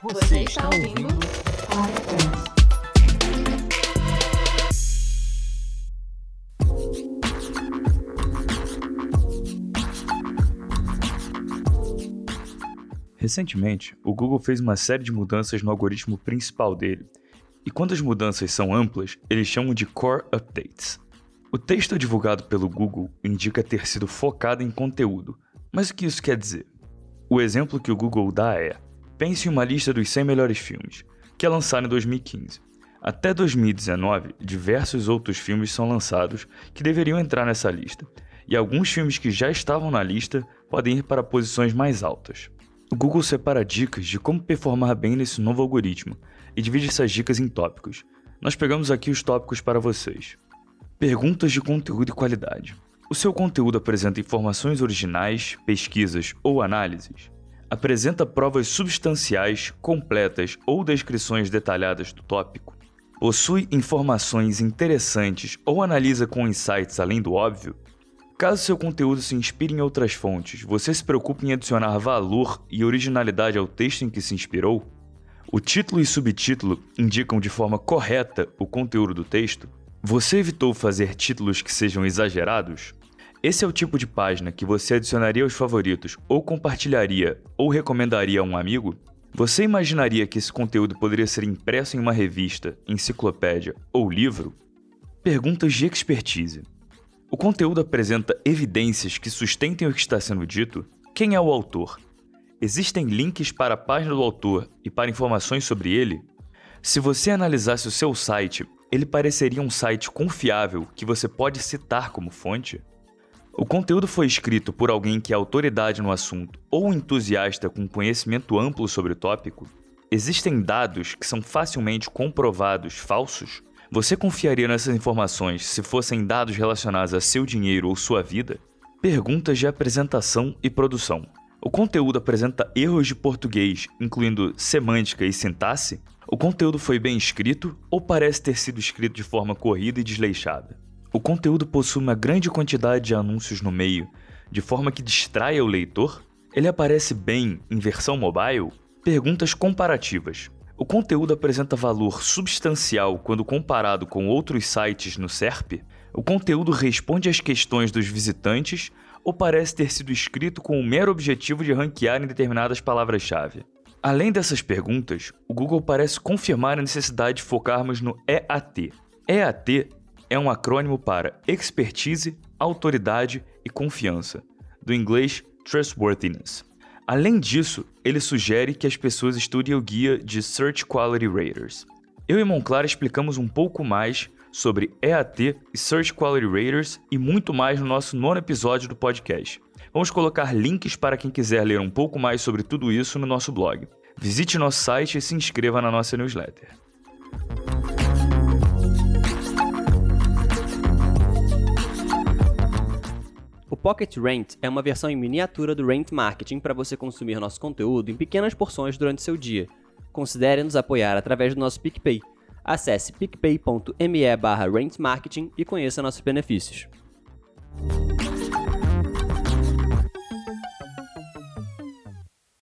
Você está ouvindo Recentemente, o Google fez uma série de mudanças no algoritmo principal dele, e quando as mudanças são amplas, eles chamam de Core Updates. O texto divulgado pelo Google indica ter sido focado em conteúdo, mas o que isso quer dizer? O exemplo que o Google dá é: pense em uma lista dos 100 melhores filmes, que é lançada em 2015. Até 2019, diversos outros filmes são lançados que deveriam entrar nessa lista, e alguns filmes que já estavam na lista podem ir para posições mais altas. O Google separa dicas de como performar bem nesse novo algoritmo e divide essas dicas em tópicos. Nós pegamos aqui os tópicos para vocês. Perguntas de conteúdo e qualidade. O seu conteúdo apresenta informações originais, pesquisas ou análises? Apresenta provas substanciais, completas ou descrições detalhadas do tópico? Possui informações interessantes ou analisa com insights além do óbvio? Caso seu conteúdo se inspire em outras fontes, você se preocupa em adicionar valor e originalidade ao texto em que se inspirou? O título e subtítulo indicam de forma correta o conteúdo do texto? Você evitou fazer títulos que sejam exagerados? Esse é o tipo de página que você adicionaria aos favoritos ou compartilharia ou recomendaria a um amigo? Você imaginaria que esse conteúdo poderia ser impresso em uma revista, enciclopédia ou livro? Perguntas de expertise. O conteúdo apresenta evidências que sustentem o que está sendo dito? Quem é o autor? Existem links para a página do autor e para informações sobre ele? Se você analisasse o seu site, ele pareceria um site confiável que você pode citar como fonte? O conteúdo foi escrito por alguém que é autoridade no assunto ou entusiasta com conhecimento amplo sobre o tópico? Existem dados que são facilmente comprovados falsos? Você confiaria nessas informações se fossem dados relacionados a seu dinheiro ou sua vida? Perguntas de apresentação e produção. O conteúdo apresenta erros de português, incluindo semântica e sintaxe? O conteúdo foi bem escrito ou parece ter sido escrito de forma corrida e desleixada? O conteúdo possui uma grande quantidade de anúncios no meio, de forma que distraia o leitor? Ele aparece bem em versão mobile? Perguntas comparativas. O conteúdo apresenta valor substancial quando comparado com outros sites no SERP? O conteúdo responde às questões dos visitantes ou parece ter sido escrito com o mero objetivo de ranquear em determinadas palavras-chave? Além dessas perguntas, o Google parece confirmar a necessidade de focarmos no EAT. EAT é um acrônimo para Expertise, Autoridade e Confiança, do inglês Trustworthiness. Além disso, ele sugere que as pessoas estudem o guia de Search Quality Raters. Eu e Monclar explicamos um pouco mais sobre EAT e Search Quality Raters e muito mais no nosso nono episódio do podcast. Vamos colocar links para quem quiser ler um pouco mais sobre tudo isso no nosso blog. Visite nosso site e se inscreva na nossa newsletter. Pocket Rent é uma versão em miniatura do Rent Marketing para você consumir nosso conteúdo em pequenas porções durante seu dia. Considere nos apoiar através do nosso PicPay. Acesse picpay.me barra rentmarketing e conheça nossos benefícios.